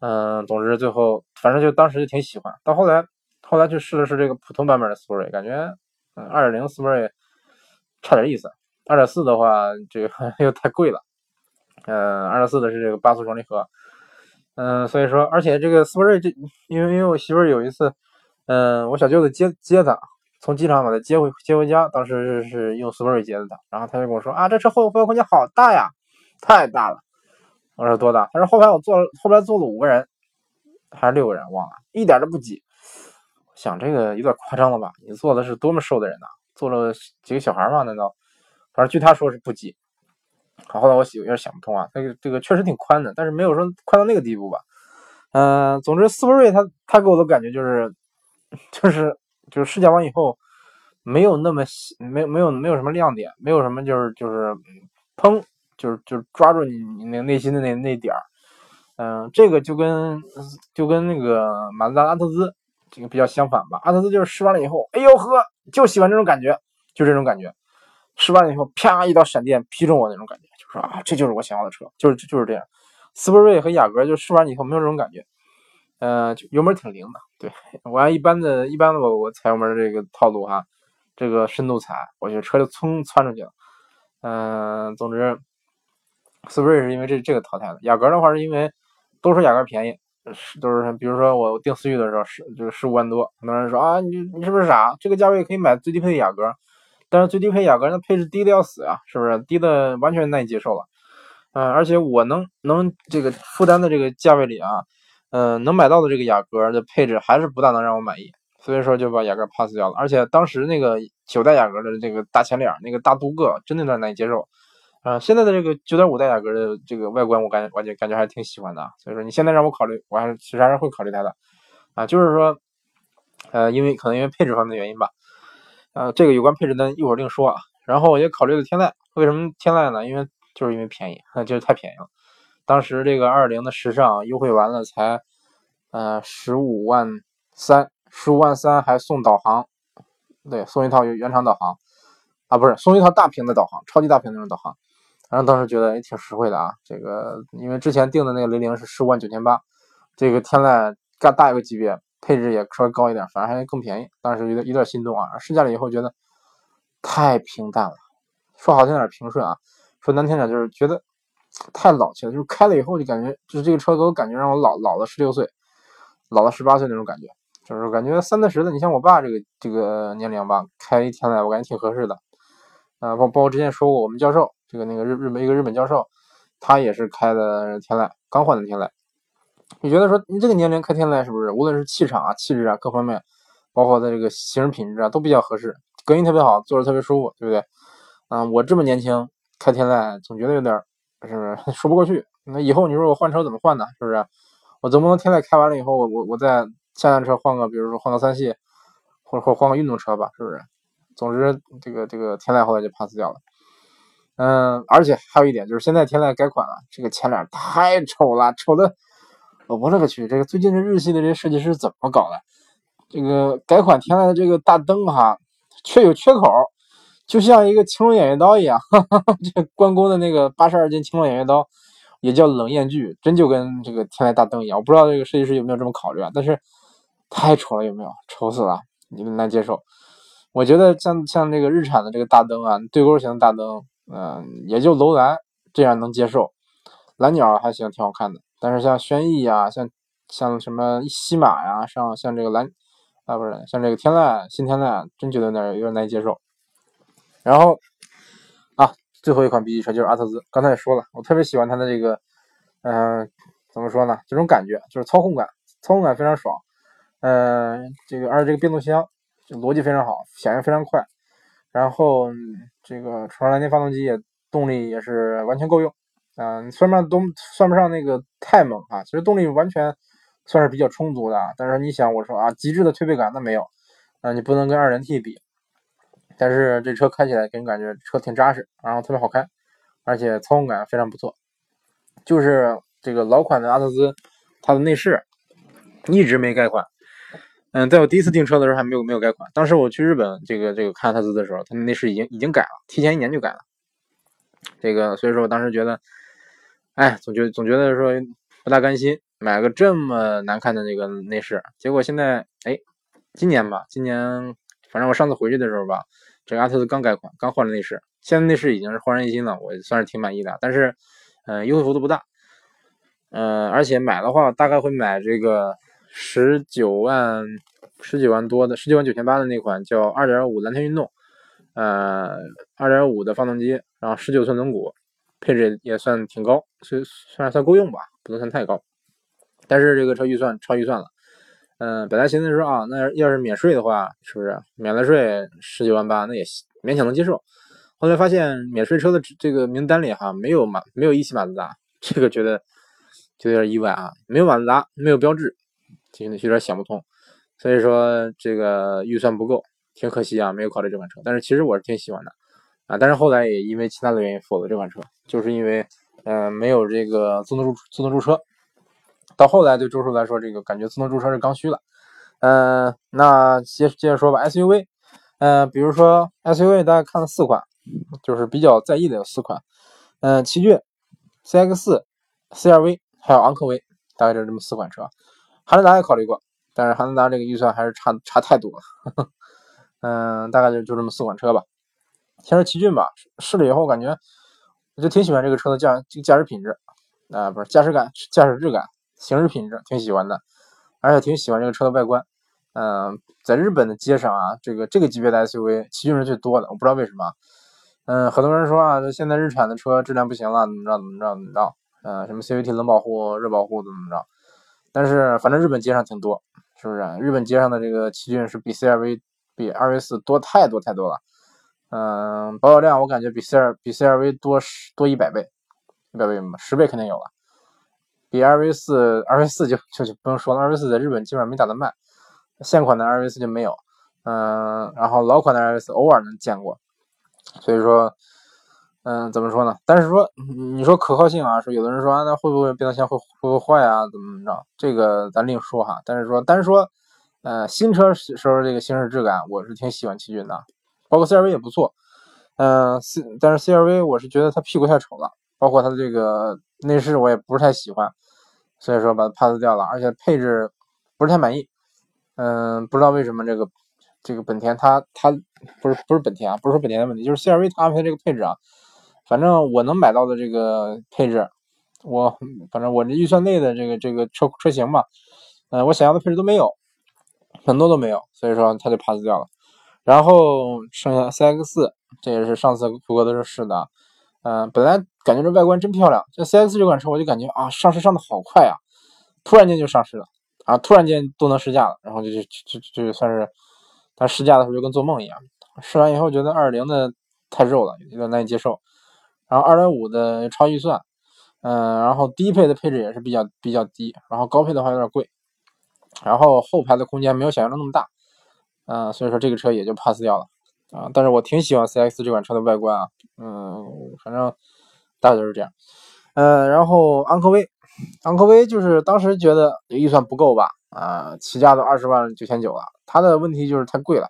嗯，总之最后反正就当时就挺喜欢。到后来，后来去试了试这个普通版本的斯铂瑞，感觉嗯，二点零斯铂瑞差点意思。二点四的话，这个 [LAUGHS] 又太贵了。嗯，二点四的是这个八速双离合。嗯，所以说，而且这个斯铂瑞这，因为因为我媳妇有一次，嗯，我小舅子接接他。从机场把他接回接回家，当时是用斯铂瑞接的他，然后他就跟我说啊，这车后后排空间好大呀，太大了。我说多大？他说后排我坐了后排坐了五个人，还是六个人忘了，一点都不挤。想这个有点夸张了吧？你坐的是多么瘦的人呐？坐了几个小孩吗？难道？反正据他说是不挤。好，后来我有点想不通啊，这个这个确实挺宽的，但是没有说宽到那个地步吧？嗯，总之斯铂瑞他他给我的感觉就是就是。就是试驾完以后，没有那么没有没有没有什么亮点，没有什么就是就是砰，就是就是抓住你你那内心的那那点儿，嗯，这个就跟就跟那个马自达阿特兹这个比较相反吧。阿特兹就是试完了以后，哎呦呵，就喜欢这种感觉，就这种感觉。试完了以后，啪一道闪电劈中我那种感觉，就说啊，这就是我想要的车，就是就是这样。斯铂瑞和雅阁就试完以后没有这种感觉。呃，油门挺灵的，对我按一般的、一般的我我踩油门这个套路哈，这个深度踩，我觉得车就噌窜出去了。嗯，总之，斯铂是因为这这个淘汰的。雅阁的话是因为都说雅阁便宜，是都是比如说我订思域的时候是就是十五万多，很多人说啊你你是不是傻？这个价位可以买最低配的雅阁，但是最低配雅阁那配置低的要死啊，是不是？低的完全难以接受了。嗯，而且我能能这个负担的这个价位里啊，嗯，能买到的这个雅阁的配置还是不大能让我满意，所以说就把雅阁 pass 掉了。而且当时那个九代雅阁的这个大前脸，那个大镀铬，真的有点难以接受。啊，现在的这个九点五代雅阁的这个外观，我感我就感觉还是挺喜欢的。所以说你现在让我考虑，我还是其实还是会考虑它的。啊，就是说，呃，因为可能因为配置方面的原因吧。呃，这个有关配置的一会儿另说啊。然后我也考虑了天籁，为什么天籁呢？因为就是因为便宜，[LAUGHS] 就是太便宜了。当时这个二零的时尚优惠完了才，呃，十五万三，十五万三还送导航，对，送一套原厂导航，啊，不是送一套大屏的导航，超级大屏那种导航。然后当时觉得也挺实惠的啊，这个因为之前订的那个零零是十五万九千八，这个天籁更大一个级别，配置也稍微高一点，反而还更便宜。当时有点有点心动啊，试驾了以后觉得太平淡了，说好听点平顺啊。说难听点就是觉得太老气了，就是开了以后就感觉就是这个车给我感觉让我老老了十六岁，老了十八岁那种感觉，就是感觉三四十的，你像我爸这个这个年龄吧，开一天籁我感觉挺合适的。啊，包包括之前说过我们教授这个那个日日本一个日本教授，他也是开的天籁，刚换的天籁。你觉得说你这个年龄开天籁是不是无论是气场啊、气质啊各方面，包括它这个行驶品质啊都比较合适，隔音特别好，坐着特别舒服，对不对？啊，我这么年轻。开天籁总觉得有点是不是 [LAUGHS] 说不过去？那以后你说我换车怎么换呢？是不是？我总不能天籁开完了以后，我我我再下辆车换个，比如说换个三系，或者或换个运动车吧？是不是？总之，这个这个天籁后来就 pass 掉了。嗯，而且还有一点就是，现在天籁改款了，这个前脸太丑了，丑的我勒个去！这个最近这日系的这些设计师怎么搞的？这个改款天籁的这个大灯哈，却有缺口。就像一个青龙偃月刀一样，[LAUGHS] 哈哈这关公的那个八十二斤青龙偃月刀，也叫冷艳锯，真就跟这个天籁大灯一样。我不知道这个设计师有没有这么考虑啊？但是太丑了，有没有？丑死了，你们难接受。我觉得像像这个日产的这个大灯啊，对勾型的大灯，嗯，也就楼兰这样能接受。蓝鸟还行，挺好看的。但是像轩逸呀，像像什么西马呀，像像这个蓝啊，不是像这个天籁新天籁，真觉得有点有点难接受。然后啊，最后一款 B 级车就是阿特兹。刚才也说了，我特别喜欢它的这个，嗯，怎么说呢？这种感觉就是操控感，操控感非常爽。嗯，这个而且这个变速箱就逻辑非常好，响应非常快。然后这个纯燃电发动机也动力也是完全够用。嗯，算不上都算不上那个太猛啊，其实动力完全算是比较充足的。但是你想，我说啊，极致的推背感那没有，啊，你不能跟二点 T 比。但是这车开起来给人感觉车挺扎实，然后特别好开，而且操控感非常不错。就是这个老款的阿特兹，它的内饰一直没改款。嗯，在我第一次订车的时候还没有没有改款。当时我去日本这个这个看阿特兹的时候，它的内饰已经已经改了，提前一年就改了。这个所以说我当时觉得，哎，总觉总觉得说不大甘心买个这么难看的那个内饰。结果现在哎，今年吧，今年反正我上次回去的时候吧。这个阿特兹刚改款，刚换了内饰，现在内饰已经是焕然一新了，我算是挺满意的。但是，嗯，优惠幅度不大，嗯，而且买的话大概会买这个十九万、十九万多的，十九万九千八的那款叫二点五蓝天运动，呃，二点五的发动机，然后十九寸轮毂，配置也算挺高，所以算算够用吧，不能算太高。但是这个车预算超预算了。嗯，本来寻思说啊，那要是免税的话，是不是免了税十九万八，那也勉强能接受。后来发现免税车的这个名单里哈，没有马，没有一汽马自达，这个觉得就有点意外啊，没有马自达，没有标志，就有点想不通。所以说这个预算不够，挺可惜啊，没有考虑这款车。但是其实我是挺喜欢的啊，但是后来也因为其他的原因否了这款车，就是因为嗯没有这个自动入自动驻车。到后来对周叔来说，这个感觉自动驻车是刚需了。嗯，那接接着说吧，SUV，嗯，比如说 SUV，大家看了四款，就是比较在意的有四款，嗯，奇骏、CX-4、CR-V 还有昂科威，大概就是这么四款车。汉兰达也考虑过，但是汉兰达这个预算还是差差太多了。嗯，[LAUGHS] 大概就就这么四款车吧。先说奇骏吧，试了以后感觉我就挺喜欢这个车的驾这个驾驶品质啊，不是驾驶感、驾驶质感、行驶品质，挺喜欢的，而且挺喜欢这个车的外观。嗯，在日本的街上啊，这个这个级别的 SUV 奇骏是最多的，我不知道为什么。嗯，很多人说啊，现在日产的车质量不行了，怎么着怎么着怎么着？嗯，什么 CVT 冷保护、热保护怎么着？但是反正日本街上挺多，是不是？日本街上的这个奇骏是比 CRV、比 2V4 多太多太多了。嗯，保有量我感觉比 C 二比 CRV 多十多一百倍，一百倍吗？十倍肯定有了。比 2V4、2V4 就就就不用说了，2V4 在日本基本上没咋的卖。现款的 2V4 就没有，嗯，然后老款的 2V4 偶尔能见过，所以说，嗯，怎么说呢？但是说，你说可靠性啊，说有的人说啊，那会不会变速箱会会不会坏啊？怎么怎么着？这个咱另说哈。但是说，单说，呃，新车时候这个行驶质感，我是挺喜欢奇骏的，包括 CRV 也不错，嗯，C，但是 CRV 我是觉得它屁股太丑了，包括它的这个内饰我也不是太喜欢，所以说把它 pass 掉了，而且配置不是太满意。嗯，不知道为什么这个这个本田它它不是不是本田啊，不是说本田的问题，就是 CRV 它安排这个配置啊，反正我能买到的这个配置，我反正我这预算内的这个这个车车型吧，嗯，我想要的配置都没有，很多都没有，所以说它就 pass 掉了。然后剩下 CX，这也是上次胡哥都是试的，嗯，本来感觉这外观真漂亮，这 CX 这款车我就感觉啊上市上的好快啊，突然间就上市了。啊！突然间都能试驾了，然后就就就就算是，他试驾的时候就跟做梦一样。试完以后觉得二零的太肉了，有点难以接受。然后二点五的超预算，嗯，然后低配的配置也是比较比较低，然后高配的话有点贵。然后后排的空间没有想象中那么大，嗯，所以说这个车也就 pass 掉了啊。但是我挺喜欢 CX 这款车的外观啊，嗯，反正大概就是这样。嗯，然后昂科威。昂科威就是当时觉得预算不够吧，啊，起价都二十万九千九了。它的问题就是太贵了，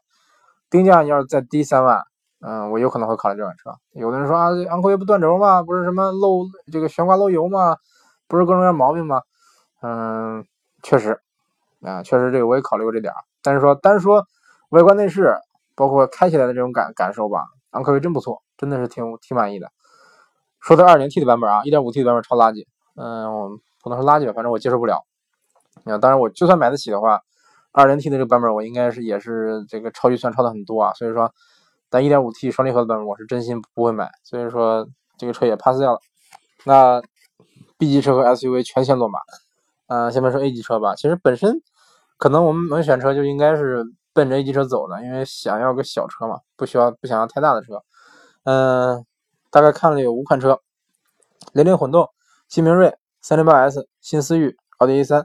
定价要是再低三万，嗯，我有可能会考虑这款车。有的人说啊，昂科威不断轴吗？不是什么漏这个悬挂漏油吗？不是各种各样毛病吗？嗯，确实，啊，确实这个我也考虑过这点但是说单说外观内饰，包括开起来的这种感感受吧，昂科威真不错，真的是挺挺满意的。说的二零 T 的版本啊，一点五 T 的版本超垃圾。嗯，我不能说垃圾吧，反正我接受不了。啊，当然我就算买得起的话，二零 T 的这个版本我应该是也是这个超预算超的很多啊。所以说，但一点五 T 双离合的版本我是真心不会买，所以说这个车也 pass 掉了。那 B 级车和 SUV 全线落马。嗯，下面说 A 级车吧。其实本身可能我们能选车就应该是奔着 A 级车走的，因为想要个小车嘛，不需要不想要太大的车。嗯，大概看了有五款车，零零混动。新明锐、三零八 S、新思域、奥迪 A 三，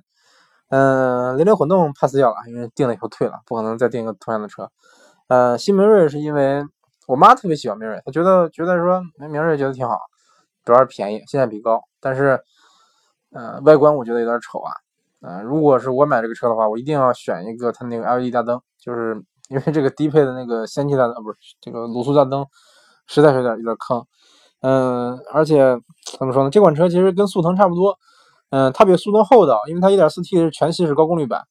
嗯，零零混动 pass 掉了，因为定了以后退了，不可能再定一个同样的车。呃，新明锐是因为我妈特别喜欢明锐，她觉得觉得说明锐觉得挺好，主要是便宜，性价比高，但是，呃，外观我觉得有点丑啊。嗯，如果是我买这个车的话，我一定要选一个它那个 LED 大灯，就是因为这个低配的那个氙气大灯，不是这个卤素大灯，实在是有点有点坑。嗯，而且怎么说呢？这款车其实跟速腾差不多，嗯，它比速腾厚道，因为它 1.4T 是全系是高功率版，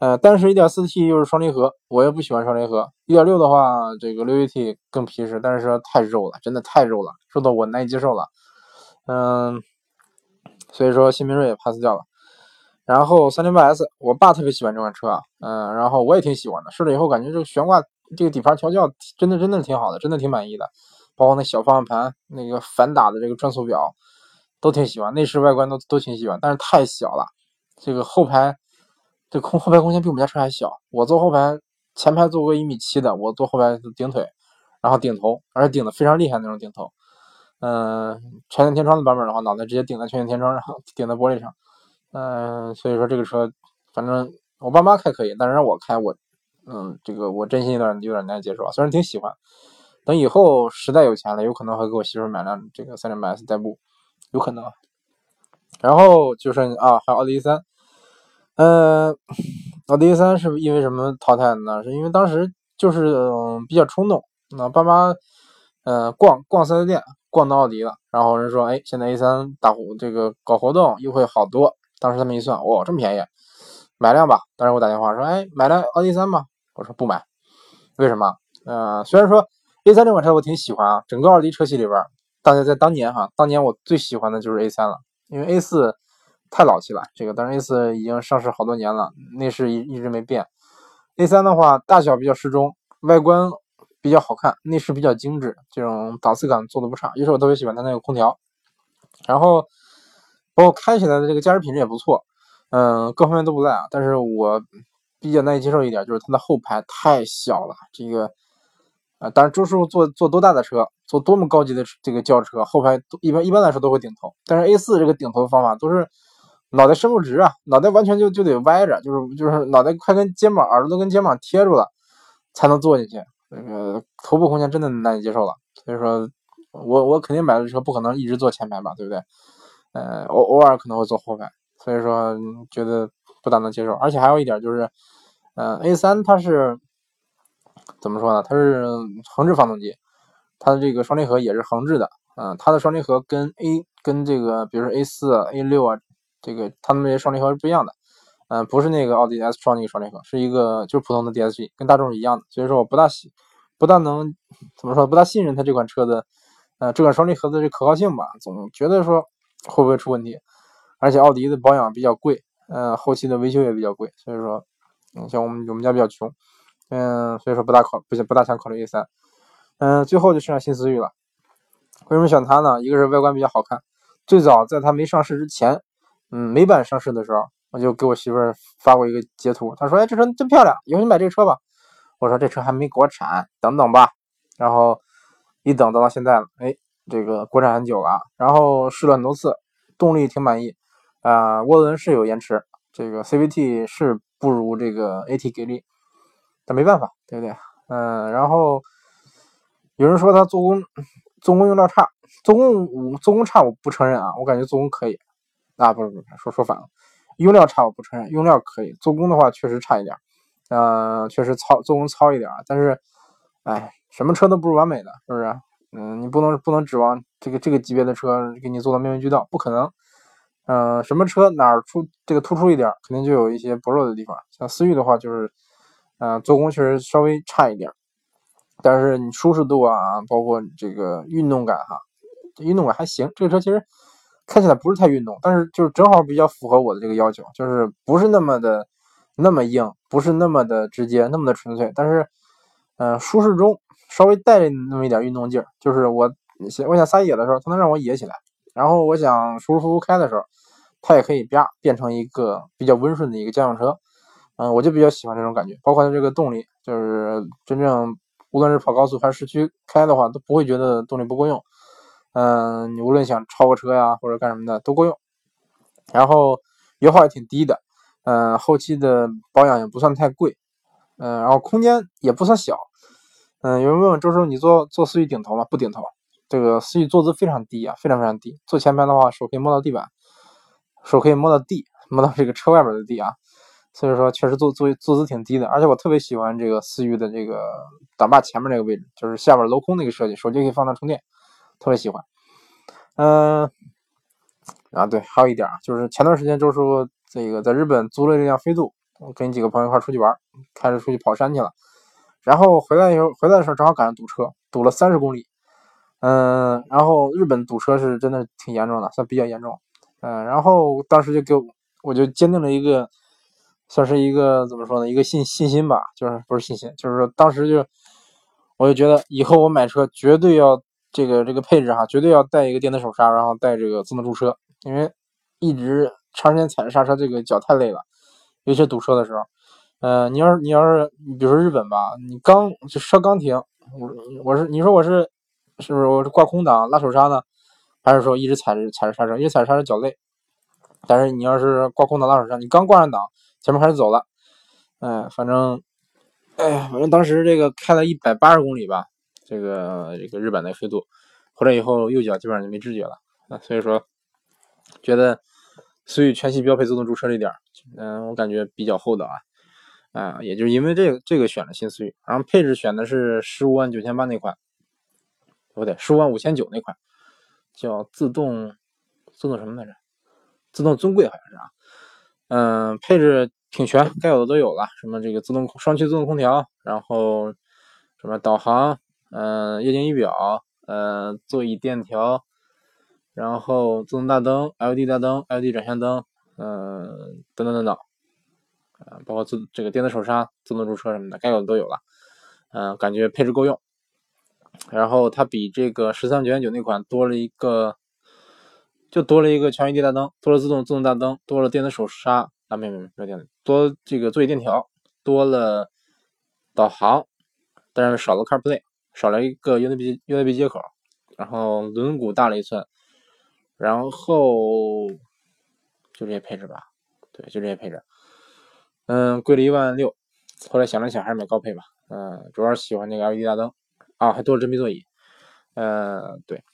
呃，但是 1.4T 又是双离合，我也不喜欢双离合。1.6的话，这个 6AT 更皮实，但是说太肉了，真的太肉了，肉到我难以接受了。嗯，所以说新明锐也 pass 掉了。然后 308S，我爸特别喜欢这款车啊，嗯，然后我也挺喜欢的，试了以后感觉这个悬挂这个底盘调教真的真的挺好的，真的挺满意的。包括那小方向盘，那个反打的这个转速表，都挺喜欢，内饰外观都都挺喜欢，但是太小了。这个后排，这空后排空间比我们家车还小。我坐后排，前排坐个一米七的，我坐后排顶腿，然后顶头，而且顶的非常厉害那种顶头。嗯，全景天窗的版本的话，脑袋直接顶在全景天窗上，顶在玻璃上。嗯，所以说这个车，反正我爸妈开可以，但是让我开，我，嗯，这个我真心有点有点难接受啊。虽然挺喜欢。等以后实在有钱了，有可能会给我媳妇买辆这个三零八 S 代步，有可能。然后就是啊，还有奥迪 A 三，嗯，奥迪 A 三是因为什么淘汰的呢？是因为当时就是嗯比较冲动，那爸妈嗯逛逛四 S 店，逛到奥迪了，然后人说哎，现在 A 三大活这个搞活动优惠好多，当时他们一算，哇，这么便宜，买辆吧。当时我打电话说哎，买辆奥迪三吧，我说不买。为什么？呃，虽然说 A3 这款车我挺喜欢啊，整个奥迪车系里边，大家在当年哈，当年我最喜欢的就是 A3 了，因为 A4 太老气了，这个但是 A4 已经上市好多年了，内饰一一直没变。A3 的话，大小比较适中，外观比较好看，内饰比较精致，这种档次感做的不差。于是我特别喜欢它那个空调，然后包括开起来的这个驾驶品质也不错，嗯，各方面都不赖啊。但是我比较难以接受一点就是它的后排太小了，这个啊，当然周师傅坐坐多大的车，坐多么高级的这个轿车，后排一般一般来说都会顶头，但是 A 四这个顶头的方法都是。脑袋伸不直啊，脑袋完全就就得歪着，就是就是脑袋快跟肩膀、耳朵都跟肩膀贴住了，才能坐进去。那个头部空间真的难以接受了。所以说，我我肯定买的车不可能一直坐前排吧，对不对？呃，偶偶尔可能会坐后排，所以说觉得不大能接受。而且还有一点就是，嗯，A3 它是怎么说呢？它是横置发动机，它的这个双离合也是横置的。嗯，它的双离合跟 A 跟这个，比如说 A4、A6 啊。这个他们这些双离合是不一样的，嗯，不是那个奥迪 S 双那个双离合，是一个就是普通的 DSG，跟大众是一样的。所以说我不大信，不大能怎么说，不大信任它这款车的，呃，这款双离合的这可靠性吧，总觉得说会不会出问题。而且奥迪的保养比较贵，嗯，后期的维修也比较贵，所以说，嗯，像我们我们家比较穷，嗯，所以说不大考不不大想考虑 A3，嗯，最后就剩下新思域了。为什么选它呢？一个是外观比较好看，最早在它没上市之前。嗯，美版上市的时候，我就给我媳妇儿发过一个截图，她说：“哎，这车真漂亮，以后你买这车吧。”我说：“这车还没国产，等等吧。”然后一等等到现在了，哎，这个国产很久了。然后试了很多次，动力挺满意啊。涡轮是有延迟，这个 CVT 是不如这个 AT 给力，但没办法，对不对？嗯，然后有人说它做工做工用料差，做工做工差我不承认啊，我感觉做工可以。啊，不是不是，说说反了，用料差我不承认，用料可以，做工的话确实差一点，呃，确实糙，做工糙一点，但是，哎，什么车都不是完美的，是不是？嗯，你不能不能指望这个这个级别的车给你做到面面俱到，不可能。嗯，什么车哪儿出这个突出一点，肯定就有一些薄弱的地方。像思域的话，就是，嗯，做工确实稍微差一点，但是你舒适度啊，包括这个运动感哈，运动感还行，这个车其实。看起来不是太运动，但是就是正好比较符合我的这个要求，就是不是那么的那么硬，不是那么的直接，那么的纯粹，但是，嗯，舒适中稍微带着那么一点运动劲儿，就是我想我想撒野的时候，它能让我野起来，然后我想舒舒服服开的时候，它也可以啪变成一个比较温顺的一个家用车，嗯，我就比较喜欢这种感觉，包括它这个动力，就是真正无论是跑高速还是市区开的话，都不会觉得动力不够用。嗯，你无论想超个车呀，或者干什么的都够用，然后油耗也挺低的，嗯，后期的保养也不算太贵，嗯，然后空间也不算小，嗯，有人问问周叔，你坐坐思域顶头吗？不顶头，这个思域坐姿非常低啊，非常非常低，坐前排的话手可以摸到地板，手可以摸到地，摸到这个车外边的地啊，所以说确实坐坐坐姿挺低的，而且我特别喜欢这个思域的这个挡把前面这个位置，就是下边镂空那个设计，手机可以放那充电。特别喜欢，嗯，啊对，还有一点啊，就是前段时间周叔这个在日本租了一辆飞度，跟几个朋友一块出去玩，开着出去跑山去了，然后回来以后回来的时候正好赶上堵车，堵了三十公里，嗯，然后日本堵车是真的挺严重的，算比较严重，嗯，然后当时就给我我就坚定了一个，算是一个怎么说呢，一个信信心吧，就是不是信心，就是说当时就我就觉得以后我买车绝对要。这个这个配置哈，绝对要带一个电子手刹，然后带这个自动驻车，因为一直长时间踩着刹车，这个脚太累了，尤其堵车的时候。呃，你要是你要是你比如说日本吧，你刚就车刚停，我我是你说我是是不是我是挂空挡拉手刹呢，还是说一直踩着踩着刹车，一直踩着刹车脚累？但是你要是挂空挡拉手刹，你刚挂上档，前面开始走了，哎，反正哎呀，反正当时这个开了一百八十公里吧。这个这个日本的飞度回来以后，右脚基本上就没知觉了啊，所以说觉得思域全系标配自动驻车这点，嗯，我感觉比较厚道啊啊，也就是因为这个这个选了新思域，然后配置选的是十五万九千八那款，不对，十五万五千九那款，叫自动自动什么来着？自动尊贵好像是啊，嗯，配置挺全，该有的都有了，什么这个自动双区自动空调，然后。什么导航，嗯，液晶仪表，呃，座椅电调，然后自动大灯、LED 大灯、LED 转向灯，嗯，等等等等，包括自这个电子手刹、自动驻车什么的，该有的都有了，嗯，感觉配置够用。然后它比这个十三九点九那款多了一个，就多了一个全 LED 大灯，多了自动自动大灯，多了电子手刹啊，没没没有电子，多这个座椅电调，多了导航，但是少了 CarPlay，少了一个 USB USB 接口，然后轮毂大了一寸，然后就这些配置吧，对，就这些配置，嗯，贵了一万六，后来想了想还是买高配吧，嗯，主要是喜欢那个 LED 大灯。啊，还多了真皮座椅，呃，对，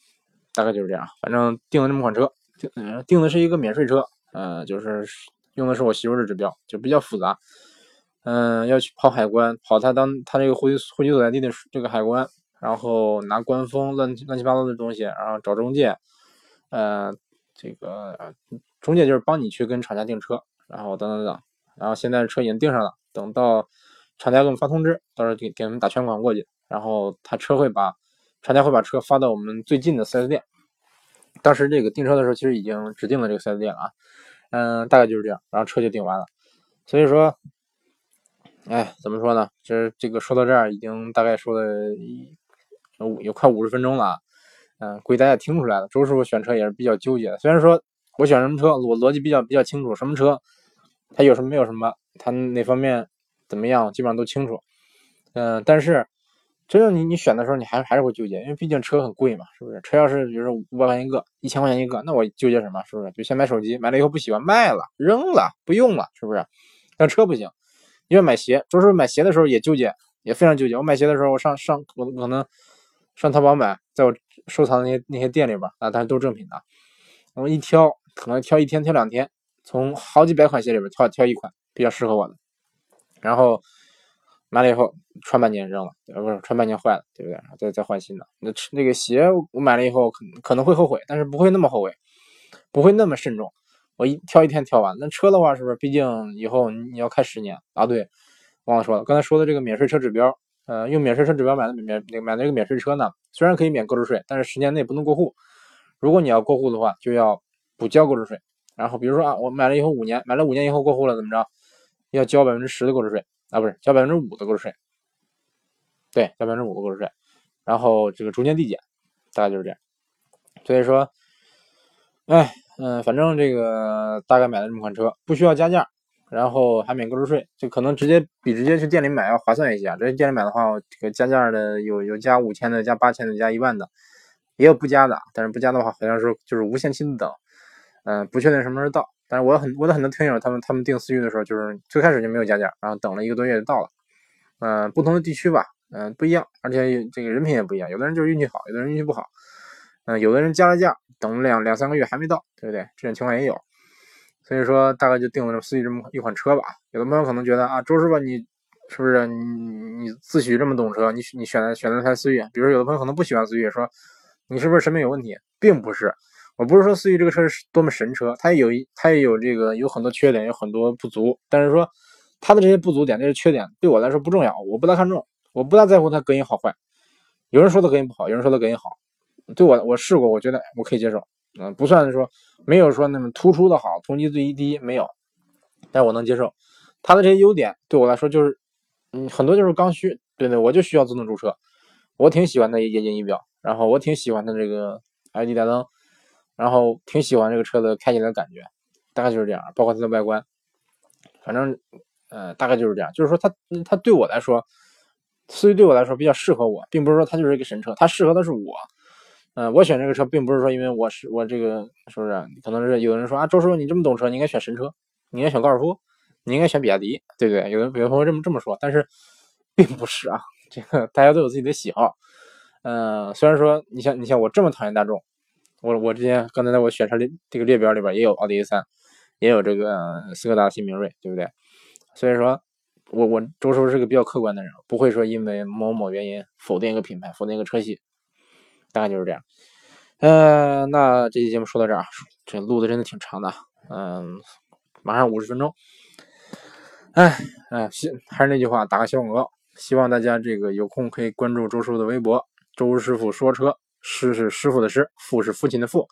大概就是这样。反正订了这么款车，订订的是一个免税车，呃，就是用的是我媳妇的指标，就比较复杂。嗯，要去跑海关，跑他当他这个户籍户籍所在地的这个海关，然后拿官封乱乱七八糟的东西，然后找中介，呃，这个中介就是帮你去跟厂家订车，然后等等等，然后现在车已经订上了，等到厂家给我们发通知，到时候给给他们打全款过去。然后他车会把厂家会把车发到我们最近的 4S 店。当时这个订车的时候，其实已经指定了这个 4S 店了啊。嗯，大概就是这样，然后车就订完了。所以说，哎，怎么说呢？这这个说到这儿，已经大概说了五有快五十分钟了啊。嗯，估计大家听出来了，周师傅选车也是比较纠结的。虽然说我选什么车，我逻辑比较比较清楚，什么车它有什么没有什么，它哪方面怎么样，基本上都清楚。嗯，但是。真正你你选的时候，你还还是会纠结，因为毕竟车很贵嘛，是不是？车要是比如说五百块钱一个，一千块钱一个，那我纠结什么？是不是？就先买手机，买了以后不喜欢，卖了，扔了，不用了，是不是？但车不行，因为买鞋，就是买鞋的时候也纠结，也非常纠结。我买鞋的时候，我上上我可能上淘宝买，在我收藏的那些那些店里边啊，但是都是正品的，我一挑，可能挑一天挑两天，从好几百款鞋里边挑挑一款比较适合我的，然后。买了以后穿半年扔了，呃不是穿半年坏了，对不对？再再换新的。那那个鞋我买了以后可可能会后悔，但是不会那么后悔，不会那么慎重。我一挑一天挑完。那车的话是不是？毕竟以后你要开十年啊。对，忘了说了，刚才说的这个免税车指标，呃，用免税车指标买的免免买的这个免税车呢，虽然可以免购置税，但是十年内不能过户。如果你要过户的话，就要补交购置税。然后比如说啊，我买了以后五年，买了五年以后过户了，怎么着？要交百分之十的购置税。啊，不是交百分之五的购置税，对，交百分之五的购置税，然后这个逐年递减，大概就是这样。所以说，哎，嗯，反正这个大概买了这么款车，不需要加价，然后还免购置税，就可能直接比直接去店里买要划算一些。直接店里买的话，这个加价的有有加五千的，加八千的，加一万的，也有不加的。但是不加的话，好像是就是无限期的等，嗯，不确定什么时候到。但是我很我的很多听友，他们他们订思域的时候，就是最开始就没有加价，然后等了一个多月就到了。嗯，不同的地区吧，嗯，不一样，而且这个人品也不一样。有的人就是运气好，有的人运气不好。嗯，有的人加了价，等两两三个月还没到，对不对？这种情况也有。所以说，大概就定了思域这么一款车吧。有的朋友可能觉得啊，周师傅你是不是你你自诩这么懂车，你你选的选择台思域？比如有的朋友可能不喜欢思域，说你是不是审美有问题？并不是。我不是说思域这个车是多么神车，它也有一，它也有这个有很多缺点，有很多不足。但是说它的这些不足点、这些缺点对我来说不重要，我不大看重，我不大在乎它隔音好坏。有人说它隔音不好，有人说它隔音好，对我我试过，我觉得我可以接受，嗯，不算是说没有说那么突出的好，同级最低没有，但我能接受。它的这些优点对我来说就是，嗯，很多就是刚需，对对，我就需要自动驻车，我挺喜欢它液晶仪表，然后我挺喜欢它这个 LED 大灯。然后挺喜欢这个车的开起来的感觉，大概就是这样，包括它的外观，反正，呃，大概就是这样。就是说，它它对我来说，思域对我来说比较适合我，并不是说它就是一个神车，它适合的是我。嗯，我选这个车，并不是说因为我是我这个是不是？可能是有人说啊，周师傅你这么懂车，你应该选神车，你应该选高尔夫，你应该选比亚迪，对不对？有的有的朋友这么这么说，但是并不是啊，这个大家都有自己的喜好。嗯，虽然说你像你像我这么讨厌大众。我我之前刚才在我选车列这个列表里边也有奥迪 A 三，也有这个斯柯达新明锐，对不对？所以说，我我周师傅是个比较客观的人，不会说因为某某原因否定一个品牌，否定一个车系，大概就是这样。嗯，那这期节目说到这儿，这录的真的挺长的，嗯，马上五十分钟。哎哎，还是那句话，打个小广告，希望大家这个有空可以关注周师傅的微博“周师傅说车”，师是师傅的师，父是父亲的父。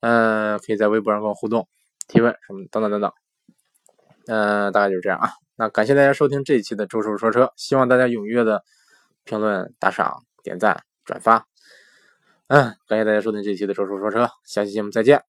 嗯，可以在微博上跟我互动、提问什么等等等等。嗯，大概就是这样啊。那感谢大家收听这一期的周叔说车，希望大家踊跃的评论、打赏、点赞、转发。嗯，感谢大家收听这一期的周叔说车，下期节目再见。